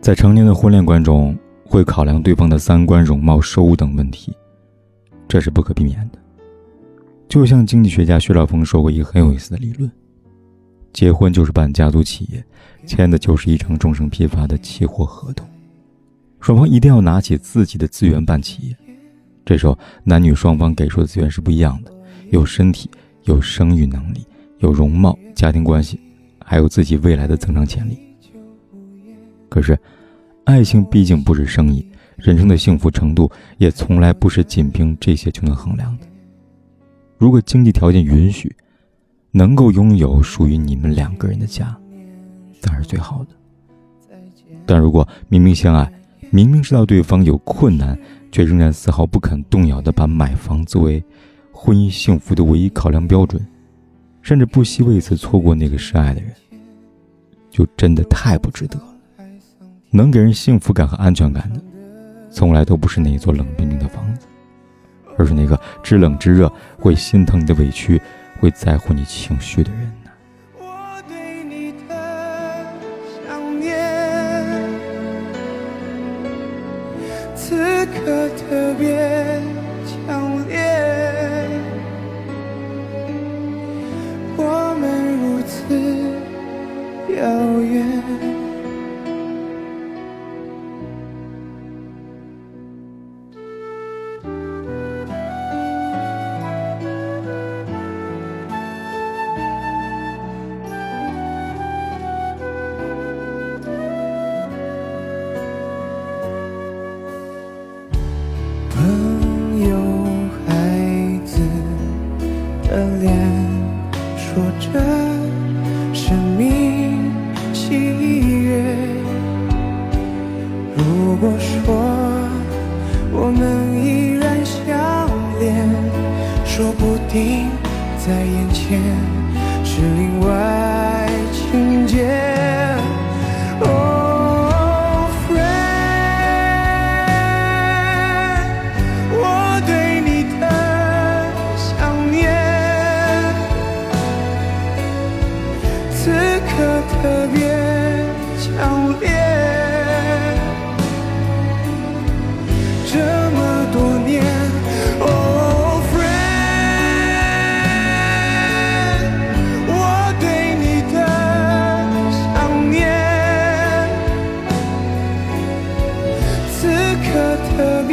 在成年的婚恋观中，会考量对方的三观、容貌、收入等问题，这是不可避免的。就像经济学家薛兆丰说过一个很有意思的理论：结婚就是办家族企业，签的就是一张终身批发的期货合同，双方一定要拿起自己的资源办企业。这时候，男女双方给出的资源是不一样的，有身体，有生育能力，有容貌、家庭关系，还有自己未来的增长潜力。可是，爱情毕竟不是生意，人生的幸福程度也从来不是仅凭这些就能衡量的。如果经济条件允许，能够拥有属于你们两个人的家，当然是最好的。但如果明明相爱，明明知道对方有困难，却仍然丝毫不肯动摇的把买房作为婚姻幸福的唯一考量标准，甚至不惜为此错过那个深爱的人，就真的太不值得了。能给人幸福感和安全感的，从来都不是那一座冷冰冰的房子，而是那个知冷知热、会心疼你的委屈、会在乎你情绪的人呢。我对你的想念，此刻特别强烈。我们如此遥远。的脸，说着生命喜悦。如果说我们依然相恋，说不定在眼前是另外情节。特别强烈。这么多年，Oh friend，我对你的想念，此刻特别